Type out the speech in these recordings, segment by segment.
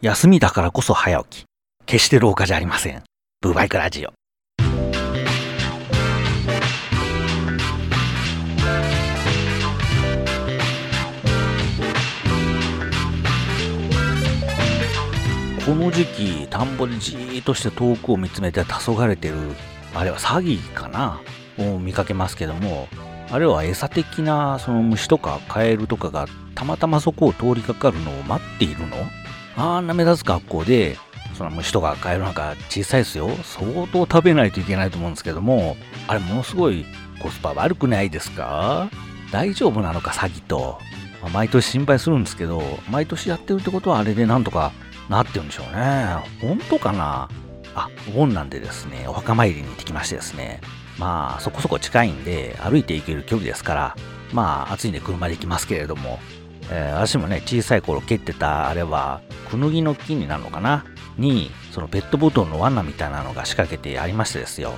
休みだからこそ早起き。決して廊下じゃありません。ブーバイクラジオ。この時期、田んぼでじーっとして遠くを見つめて黄昏れてる、あれは詐欺かな？を見かけますけども、あれは餌的なその虫とかカエルとかがたまたまそこを通りかかるのを待っているの？あんな目立つ学校で、その虫とかカエルなんか小さいですよ。相当食べないといけないと思うんですけども、あれものすごいコスパ悪くないですか？大丈夫なのか詐欺と。まあ、毎年心配するんですけど、毎年やってるってことはあれでなんとかなってるんでしょうね。本当かな？あ、お盆なんでですね、お墓参りに行ってきましてですね。まあ、そこそこ近いんで、歩いて行ける距離ですから、まあ、暑いんで車で行きますけれども、えー、私もね、小さい頃蹴ってたあれは、クヌギの木になるのかな？に、そのペットボトルの罠みたいなのが仕掛けてありましてですよ。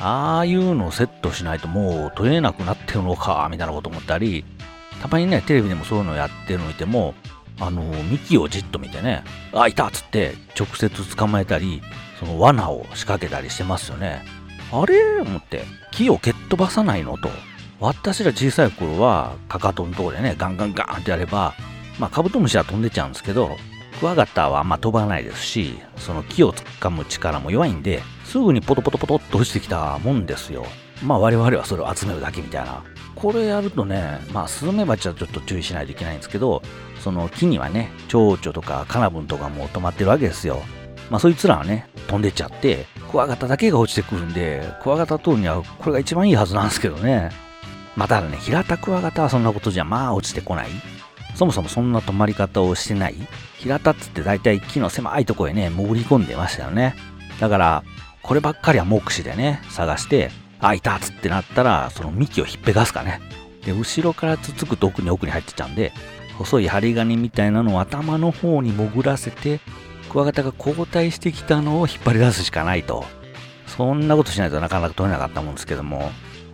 ああいうのをセットしないともう取れなくなってるのか、みたいなこと思ったり、たまにね、テレビでもそういうのやってるの見ても、あの、幹をじっと見てね、あ、いたっつって直接捕まえたり、その罠を仕掛けたりしてますよね。あれ？思って、木を蹴っ飛ばさないの？と。私ら小さい頃は、かかとのところでね、ガンガンガンってやれば、まあ、カブトムシは飛んでちゃうんですけど、クワガタはあんま飛ばないですし、その木を掴む力も弱いんで、すぐにポトポトポトっと落ちてきたもんですよ。まあ我々はそれを集めるだけみたいな。これやるとね、まあスズメバチはちょっと注意しないといけないんですけど、その木にはね、蝶々とかカナブンとかも止まってるわけですよ。まあそいつらはね、飛んでっちゃって、クワガタだけが落ちてくるんで、クワガタ取るにはこれが一番いいはずなんですけどね。まあただね、平田クワガタはそんなことじゃまあ落ちてこない。そもそもそんな止まり方をしてない。平田っつって大体木の狭いとこへね、潜り込んでましたよね。だから、こればっかりは目視でね、探して、あ、いたっつってなったら、その幹をひっぺがすかね。で、後ろからつつくと奥に奥に入ってっちゃうんで、細い針金みたいなのを頭の方に潜らせて、クワガタが後退してきたのを引っ張り出すしかないと。そんなことしないとなかなか取れなかったもんですけども、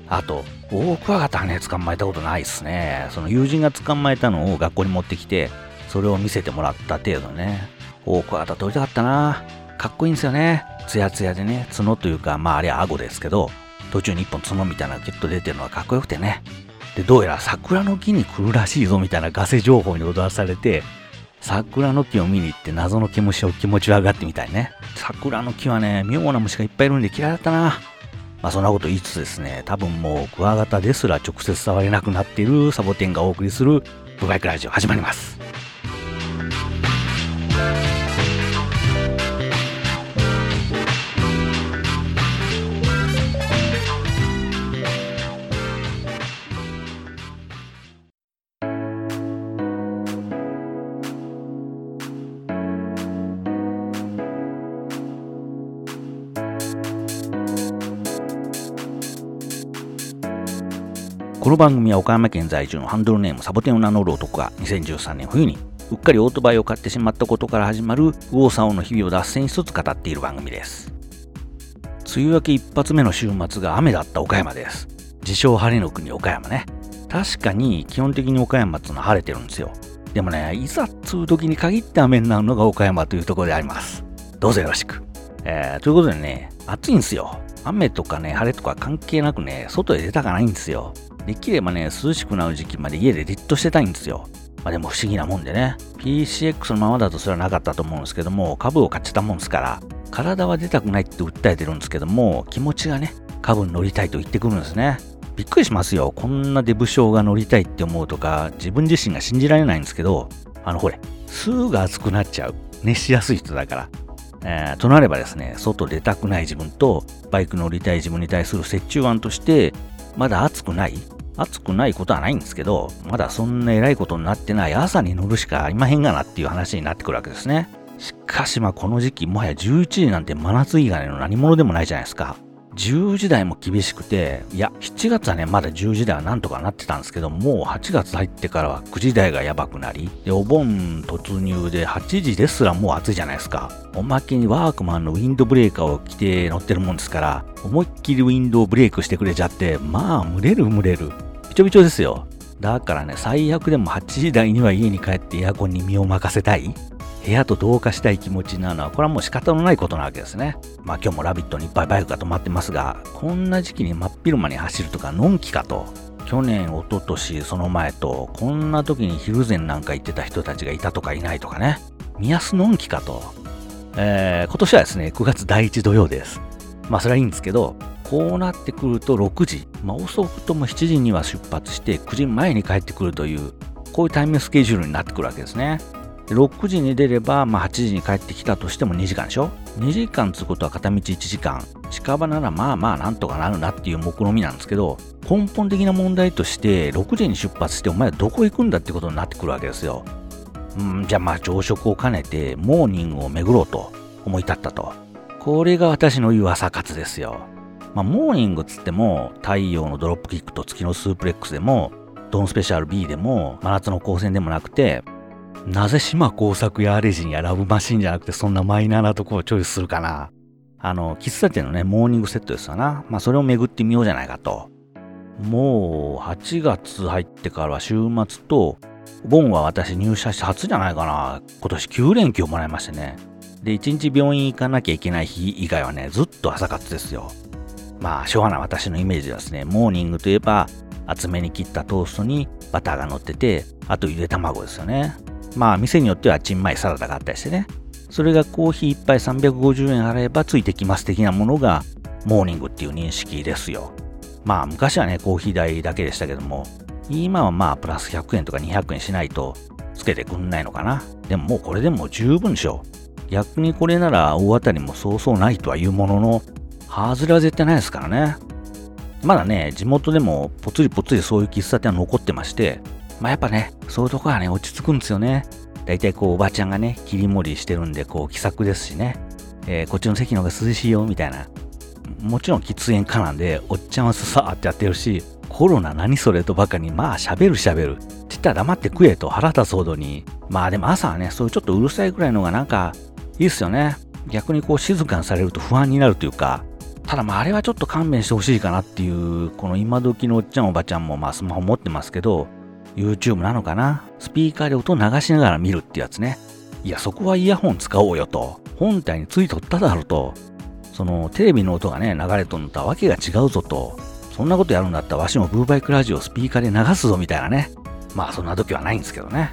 あと、大クワガタはね、捕まえたことないっすね。その友人が捕まえたのを学校に持ってきて、それを見せてもらった程度ね。大クワガタ取りたかったな。かっこいいんですよね。ツヤツヤでね、角というか、まああれは顎ですけど、途中に一本角みたいなのがギュッと出てるのがかっこよくてね。で、どうやら桜の木に来るらしいぞみたいなガセ情報に踊らされて、桜の木を見に行って謎の毛虫を気持ち上がってみたいね。桜の木はね、妙な虫がいっぱいいるんで嫌いだったな。まあそんなこと言いつつですね、多分もうクワガタですら直接触れなくなっているサボテンがお送りするブバイクラジオ始まります。この番組は岡山県在住のハンドルネームサボテンを名乗る男が2013年冬にうっかりオートバイを買ってしまったことから始まる右往左往の日々を脱線しつつ語っている番組です。梅雨明け一発目の週末が雨だった岡山です。自称晴れの国岡山ね。確かに基本的に岡山っていうのは晴れてるんですよ。でもね、いざっつう時に限って雨になるのが岡山というところであります。どうぞよろしく。えー、ということでね、暑いんですよ。雨とかね、晴れとか関係なくね、外へ出たかないんですよ。できればね、涼しくなる時期まで家でじっとしてたいんですよ。まあでも不思議なもんでね、PCX のままだとそれはなかったと思うんですけども、株を買ってたもんですから、体は出たくないって訴えてるんですけども、気持ちがね、株に乗りたいと言ってくるんですね。びっくりしますよ。こんなデブ症が乗りたいって思うとか、自分自身が信じられないんですけど、あの、ほれ、すぐ熱くなっちゃう。熱しやすい人だから。えー、となればですね、外出たくない自分と、バイク乗りたい自分に対する折衷案として、まだ暑くない暑くないことはないんですけど、まだそんな偉いことになってない朝に乗るしかありまへんがなっていう話になってくるわけですね。しかしまあこの時期、もはや11時なんて真夏以外の何者でもないじゃないですか。10時台も厳しくて、いや、7月はね、まだ10時台はなんとかなってたんですけど、もう8月入ってからは9時台がやばくなり、で、お盆突入で8時ですらもう暑いじゃないですか。おまけにワークマンのウィンドブレーカーを着て乗ってるもんですから、思いっきりウィンドウブレークしてくれちゃって、まあ、蒸れる蒸れる。ちょびちょですよ。だからね、最悪でも8時台には家に帰ってエアコンに身を任せたい。部屋と同化したい気持ちなのは、これはもう仕方のないことなわけですね。まあ今日も「ラビット!」にいっぱいバイクが止まってますが、こんな時期に真っ昼間に走るとか、のんきかと。去年、一昨年その前と、こんな時に昼前なんか行ってた人たちがいたとかいないとかね。見やすのんきかと。えー、今年はですね、9月第1土曜です。まあそれはいいんですけど、こうなってくると6時、まあ遅くとも7時には出発して9時前に帰ってくるという、こういうタイムスケジュールになってくるわけですね。6時に出れば、まあ、8時に帰ってきたとしても2時間でしょ ?2 時間つくことは片道1時間。近場ならまあまあなんとかなるなっていう目論みなんですけど、根本的な問題として、6時に出発してお前どこ行くんだってことになってくるわけですよ。うん、じゃあまあ朝食を兼ねてモーニングを巡ろうと思い立ったと。これが私の言う朝活ですよ。まあ、モーニングつっても、太陽のドロップキックと月のスープレックスでも、ドンスペシャル B でも、真夏の光線でもなくて、なぜ島工作やアレジンやラブマシンじゃなくてそんなマイナーなとこをチョイスするかな。あの、喫茶店のね、モーニングセットですわな。まあ、それを巡ってみようじゃないかと。もう、8月入ってからは週末と、ボンは私入社して初じゃないかな。今年9連休もらいましてね。で、1日病院行かなきゃいけない日以外はね、ずっと朝活ですよ。まあ、昭和な私のイメージはですね、モーニングといえば、厚めに切ったトーストにバターが乗ってて、あとゆで卵ですよね。まあ、店によってはチンマイサラダがあったりしてね。それがコーヒー1杯350円あればついてきます的なものが、モーニングっていう認識ですよ。まあ、昔はね、コーヒー代だけでしたけども、今はまあ、プラス100円とか200円しないと、つけてくんないのかな。でももうこれでも十分でしょ。逆にこれなら大当たりもそうそうないとはいうものの、外れは絶対ないですからね。まだね、地元でもぽつりぽつりそういう喫茶店は残ってまして、まあやっぱね、そういうとこはね、落ち着くんですよね。だいたいこう、おばちゃんがね、切り盛りしてるんで、こう、気さくですしね、えー、こっちの席の方が涼しいよ、みたいな。もちろん喫煙家なんで、おっちゃんはささーってやってるし、コロナ何それとばかり、まあ喋る喋る。って言ったら黙って食えと腹立つほどに。まあでも朝はね、そういうちょっとうるさいぐらいのがなんか、いいっすよね。逆にこう静かにされると不安になるというか、ただまああれはちょっと勘弁してほしいかなっていう、この今時のおっちゃんおばちゃんもまあスマホ持ってますけど、YouTube なのかな？スピーカーで音流しながら見るってやつね。いや、そこはイヤホン使おうよと。本体についとっただろうと。そのテレビの音がね、流れとんのとはわけが違うぞと。そんなことやるんだったらわしもブーバイクラジオスピーカーで流すぞみたいなね。まあそんな時はないんですけどね。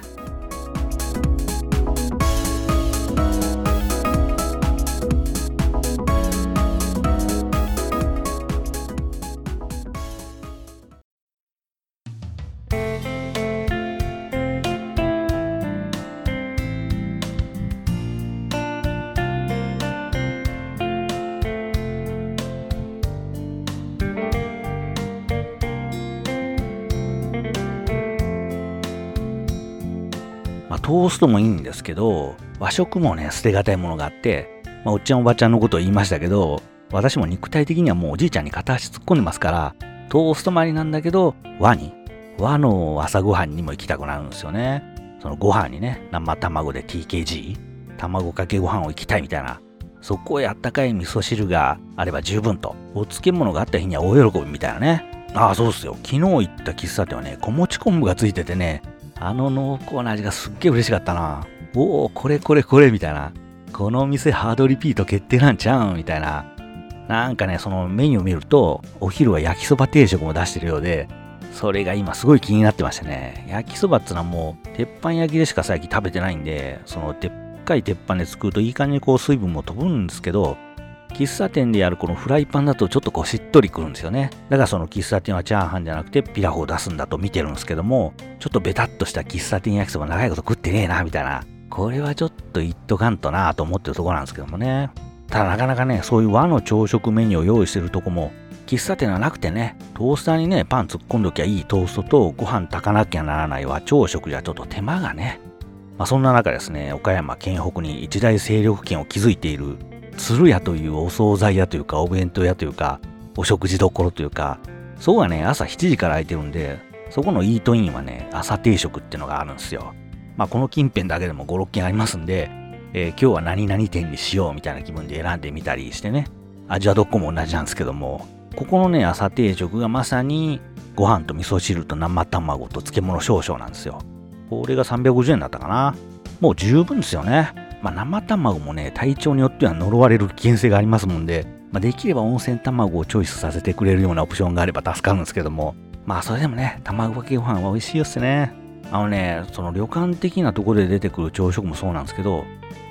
トーストもいいんですけど、和食もね、捨てがたいものがあって、まあ、おっちゃんおばちゃんのことを言いましたけど、私も肉体的にはもうおじいちゃんに片足突っ込んでますから、トースト周りなんだけど、和に、和の朝ごはんにも行きたくなるんですよね。そのご飯にね、生卵で TKG、卵かけご飯を行きたいみたいな。そこへあったかい味噌汁があれば十分と。お漬物があった日には大喜びみたいなね。ああ、そうっすよ。昨日行った喫茶店はね、小餅昆布がついててね、あの濃厚な味がすっげえ嬉しかったな。おお、これこれこれみたいな。この店ハードリピート決定なんちゃうんみたいな。なんかね、そのメニューを見ると、お昼は焼きそば定食も出してるようで、それが今すごい気になってましたね。焼きそばってのはもう、鉄板焼きでしか最近食べてないんで、そのでっかい鉄板で作るといい感じにこう水分も飛ぶんですけど、喫茶店でやるこのフライパンだとちょっとこうしっとりくるんですよね。だからその喫茶店はチャーハンじゃなくてピラフを出すんだと見てるんですけども、ちょっとベタっとした喫茶店焼きそば長いこと食ってねえな、みたいな。これはちょっと言っとかんとなと思ってるとこなんですけどもね。ただなかなかね、そういう和の朝食メニューを用意してるとこも、喫茶店はなくてね、トースターにね、パン突っ込んどきゃいいトーストとご飯炊かなきゃならない和朝食じゃちょっと手間がね。まあ、そんな中ですね、岡山県北に一大勢力圏を築いている鶴屋というお惣菜屋というか、お弁当屋というか、お食事どころというか、そこがね、朝7時から空いてるんで、そこのイートインはね、朝定食っていうのがあるんですよ。まあ、この近辺だけでも5、6軒ありますんで、えー、今日は何々店にしようみたいな気分で選んでみたりしてね、味はどこも同じなんですけども、ここのね、朝定食がまさに、ご飯と味噌汁と生卵と漬物少々なんですよ。これが350円だったかな。もう十分ですよね。まあ、生卵もね、体調によっては呪われる危険性がありますもんで、まあ、できれば温泉卵をチョイスさせてくれるようなオプションがあれば助かるんですけども、まあそれでもね、卵かけご飯は美味しいよっすね。あのね、その旅館的なところで出てくる朝食もそうなんですけど、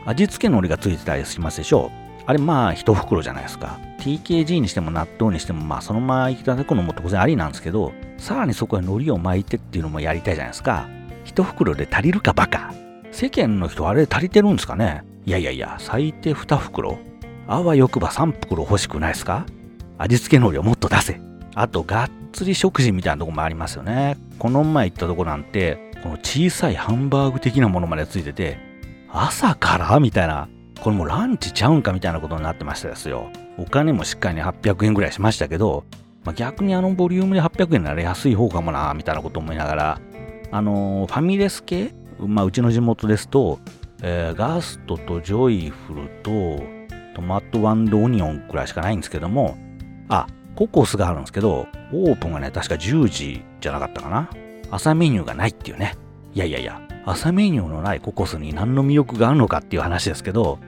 味付け海苔がついてたりしますでしょう。あれまあ一袋じゃないですか。TKG にしても納豆にしてもまあそのままいただくのも当然ありなんですけど、さらにそこへ海苔を巻いてっていうのもやりたいじゃないですか。一袋で足りるかバカ。世間の人あれ足りてるんですかね？いやいやいや、最低2袋あわよくば3袋欲しくないですか？味付け海苔をもっと出せ。あと、がっつり食事みたいなとこもありますよね。この前行ったとこなんて、この小さいハンバーグ的なものまでついてて、朝からみたいな、これもうランチちゃうんかみたいなことになってましたですよ。お金もしっかりね800円ぐらいしましたけど、まあ、逆にあのボリュームで800円なら安い方かもな、みたいなこと思いながら、あのー、ファミレス系、まあ、うちの地元ですと、えー、ガストとジョイフルとトマトオニオンくらいしかないんですけども、あ、ココスがあるんですけど、オープンがね、確か10時じゃなかったかな。朝メニューがないっていうね。いやいやいや、朝メニューのないココスに何の魅力があるのかっていう話ですけど、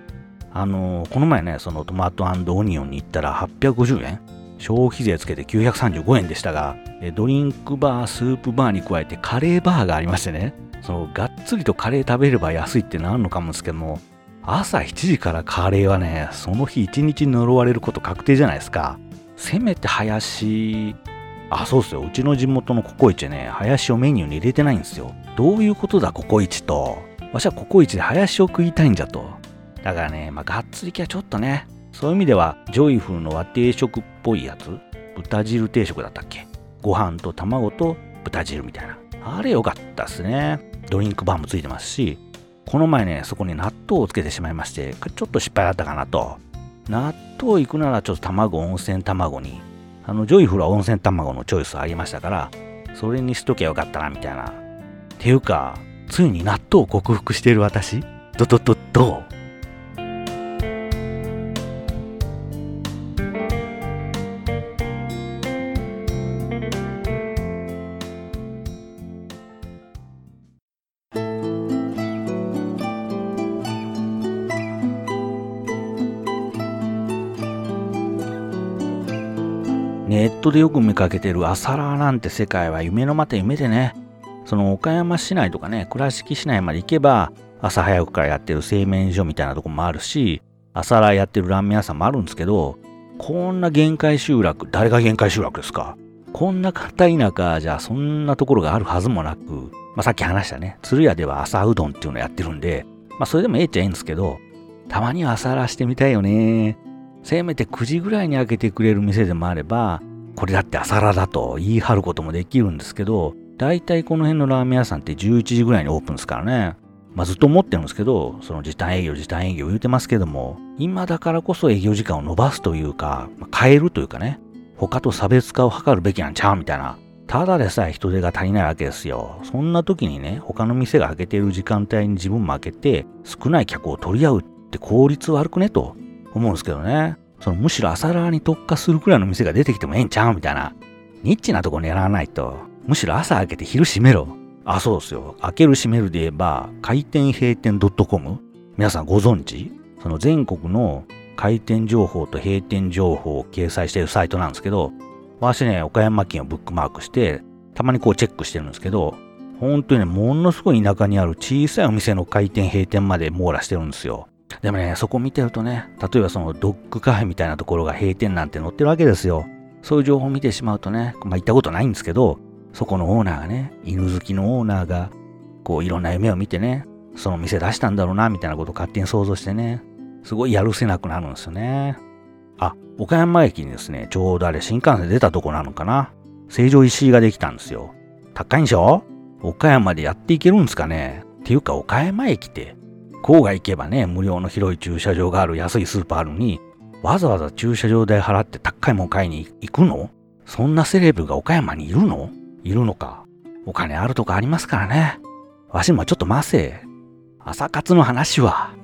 あのー、この前ね、そのトマトオニオンに行ったら850円消費税つけて935円でしたが、ドリンクバー、スープバーに加えてカレーバーがありましてね、そのがっつりとカレー食べれば安いってのあるのかもですけども、朝7時からカレーはね、その日一日呪われること確定じゃないですか。せめて林、あ、そうっすよ。うちの地元のココイチね、林をメニューに入れてないんですよ。どういうことだ、ココイチと。わしはココイチで林を食いたいんじゃと。だからね、まあ、がっつり系はちょっとね、そういう意味では、ジョイフルの和定食っぽいやつ、豚汁定食だったっけ？ご飯と卵と豚汁みたいな。あれよかったっすね。ドリンクバーもついてますし、この前ね、そこに納豆をつけてしまいまして、ちょっと失敗だったかなと。納豆行くならちょっと卵、温泉卵に、あの、ジョイフルは温泉卵のチョイスありましたから、それにしときゃよかったな、みたいな。ていうか、ついに納豆を克服している私？どどどどネットでよく見かけてる朝ラーなんて世界は夢のまた夢でね、その岡山市内とかね、倉敷市内まで行けば、朝早くからやってる製麺所みたいなとこもあるし、朝ラーやってるラーメン屋さんもあるんですけど、こんな限界集落、誰が限界集落ですか？こんな片田舎じゃそんなところがあるはずもなく、まあ、さっき話したね、鶴屋では朝うどんっていうのやってるんで、まあそれでもええっちゃええんですけど、たまには朝ラーしてみたいよね。せめて9時ぐらいに開けてくれる店でもあれば、これだって朝ラだと言い張ることもできるんですけど、大体この辺のラーメン屋さんって11時ぐらいにオープンですからね。まあずっと思ってるんですけど、その時短営業、時短営業言うてますけども、今だからこそ営業時間を延ばすというか、まあ、変えるというかね、他と差別化を図るべきなんちゃうみたいな。ただでさえ人手が足りないわけですよ。そんな時にね、他の店が開けている時間帯に自分も開けて、少ない客を取り合うって効率悪くねと思うんですけどね。そのむしろ朝ラーに特化するくらいの店が出てきてもええんちゃうみたいな。ニッチなとこ狙わないと。むしろ朝開けて昼閉めろ。あ、そうですよ。開ける閉めるで言えば、開店閉店 .com? 皆さんご存知？その全国の開店情報と閉店情報を掲載しているサイトなんですけど、私ね、岡山県をブックマークして、たまにこうチェックしてるんですけど、本当にね、ものすごい田舎にある小さいお店の開店閉店まで網羅してるんですよ。でもね、そこ見てるとね、例えばそのドッグカフェみたいなところが閉店なんて載ってるわけですよ。そういう情報を見てしまうとね、まあ行ったことないんですけど、そこのオーナーがね、犬好きのオーナーが、こういろんな夢を見てね、その店出したんだろうな、みたいなことを勝手に想像してね、すごいやるせなくなるんですよね。あ、岡山駅にですね、ちょうどあれ新幹線出たとこなのかな。成城石井ができたんですよ。高いんでしょ？岡山でやっていけるんですかね？っていうか岡山駅って郊外行けばね、無料の広い駐車場がある安いスーパーあるのに、わざわざ駐車場代払って高いもん買いに行くの？そんなセレブが岡山にいるの？いるのか？お金あるとかありますからね。わしもちょっと待せ。朝活の話は。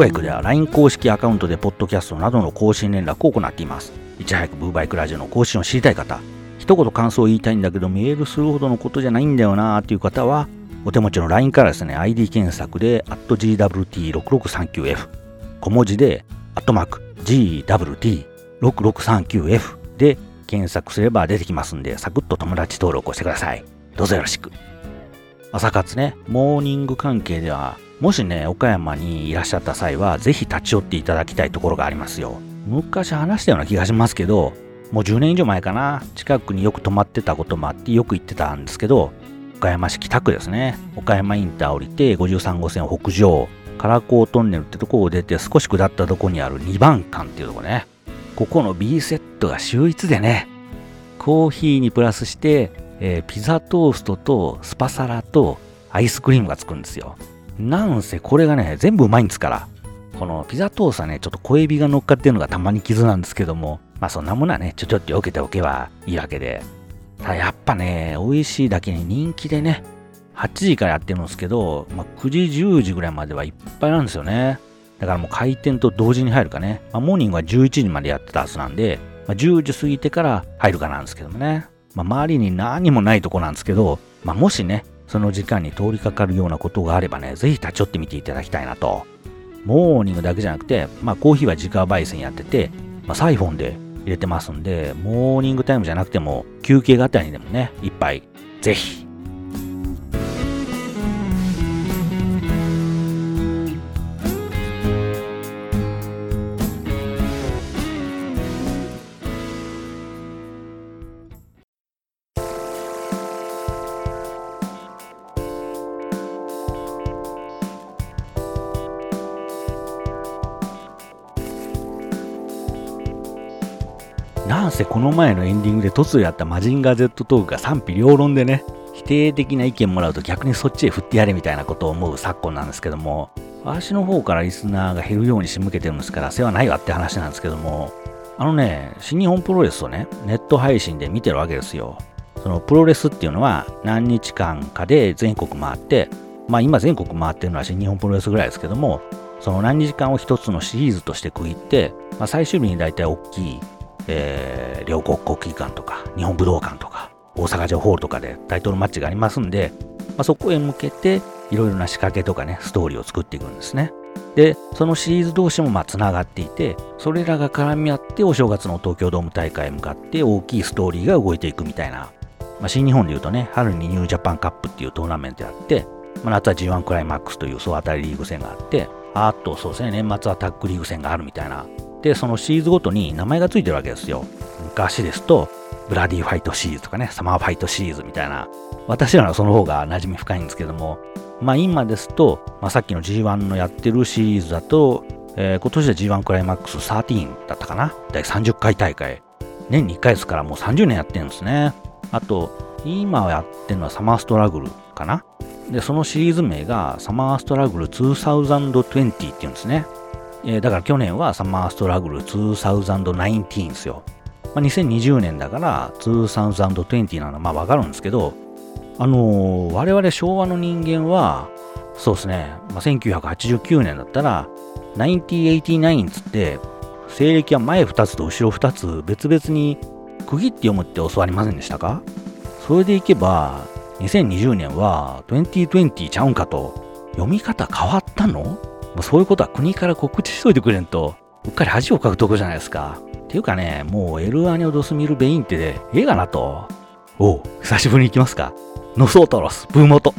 バイクでは LINE 公式アカウントでポッドキャストなどの更新連絡を行っています。いち早くブーバイクラジオの更新を知りたい方、一言感想を言いたいんだけどメールするほどのことじゃないんだよなーっていう方は、お手持ちの LINE からですね、ID 検索で、GWT6639F、小文字で、アットマーク、GWT6639F で検索すれば出てきますんで、サクッと友達登録をしてください。どうぞよろしく。朝活ね、モーニング関係では、もしね、岡山にいらっしゃった際は、ぜひ立ち寄っていただきたいところがありますよ。昔話したような気がしますけど、もう10年以上前かな、近くによく泊まってたこともあってよく行ってたんですけど、岡山市北区ですね。岡山インター降りて53号線北上、唐高トンネルってとこを出て少し下ったとこにある2番館っていうとこね。ここの B セットが秀逸でね、コーヒーにプラスして、えー、ピザトーストとスパサラとアイスクリームがつくんですよ。なんせこれがね、全部うまいんですから。このピザトーストはね、ちょっと小エビが乗っかってるのがたまに傷なんですけども、まあそんなものはね、ちょちょっと避けておけばいいわけで。ただやっぱね、美味しいだけに人気でね、8時からやってるんですけど、まあ、9時、10時ぐらいまではいっぱいなんですよね。だからもう開店と同時に入るかね。まあ、モーニングは11時までやってたはずなんで、まあ、10時過ぎてから入るかなんですけどもね。まあ、周りに何もないとこなんですけど、まあ、もしね、その時間に通りかかるようなことがあればね、ぜひ立ち寄ってみていただきたいなと。モーニングだけじゃなくて、まあコーヒーは自家焙煎やってて、まあサイフォンで入れてますんで、モーニングタイムじゃなくても、休憩がたりでもね、一杯、ぜひなんせこの前のエンディングで突如やったマジンガー Z トークが賛否両論でね、否定的な意見もらうと逆にそっちへ振ってやれみたいなことを思う昨今なんですけども、私の方からリスナーが減るように仕向けてるんですから世話ないわって話なんですけども、あのね、新日本プロレスをね、ネット配信で見てるわけですよ。そのプロレスっていうのは何日間かで全国回って、まあ今全国回ってるのは新日本プロレスぐらいですけども、その何日間を一つのシリーズとして区切って、まあ、最終日に大体大きいえー、両国国技館とか、日本武道館とか、大阪城ホールとかでタイトルマッチがありますんで、まあ、そこへ向けて、いろいろな仕掛けとかね、ストーリーを作っていくんですね。で、そのシリーズ同士もまあ繋がっていて、それらが絡み合ってお正月の東京ドーム大会へ向かって大きいストーリーが動いていくみたいな。まあ、新日本で言うとね、春にニュージャパンカップっていうトーナメントやって、まあ、夏は G1 クライマックスという総当たりリーグ戦があって、あとそうですね、年末はタッグリーグ戦があるみたいなで、そのシリーズごとに名前がついてるわけですよ。昔ですと、ブラディファイトシリーズとかね、サマーファイトシリーズみたいな、私らのその方が馴染み深いんですけども、まあ今ですと、まあ、さっきの G1 のやってるシリーズだと、えー、今年は G1 クライマックス13だったかな？第30回大会。年に1回ですからもう30年やってるんですね。あと、今やってるのはサマーストラグルかな？で、そのシリーズ名がサマーストラグル2020っていうんですね。えー、だから去年はサマーストラグル2019ですよ。まあ、2020年だから2020なのまあわかるんですけど、あのー、我々昭和の人間は、そうですね、まあ、1989年だったら、1989つって、西暦は前2つと後ろ2つ別々に区切って読むって教わりませんでしたか？それでいけば、2020年は2020ちゃうんかと、読み方変わったの？もうそういうことは国から告知しといてくれんと、うっかり恥をかくとこじゃないですか。っていうかね、もうエルアニオドスミルベインってで、ええがなと。おう、久しぶりに行きますか。ノソートロス、ブーモト。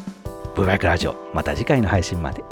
ブーバイクラジオ。また次回の配信まで。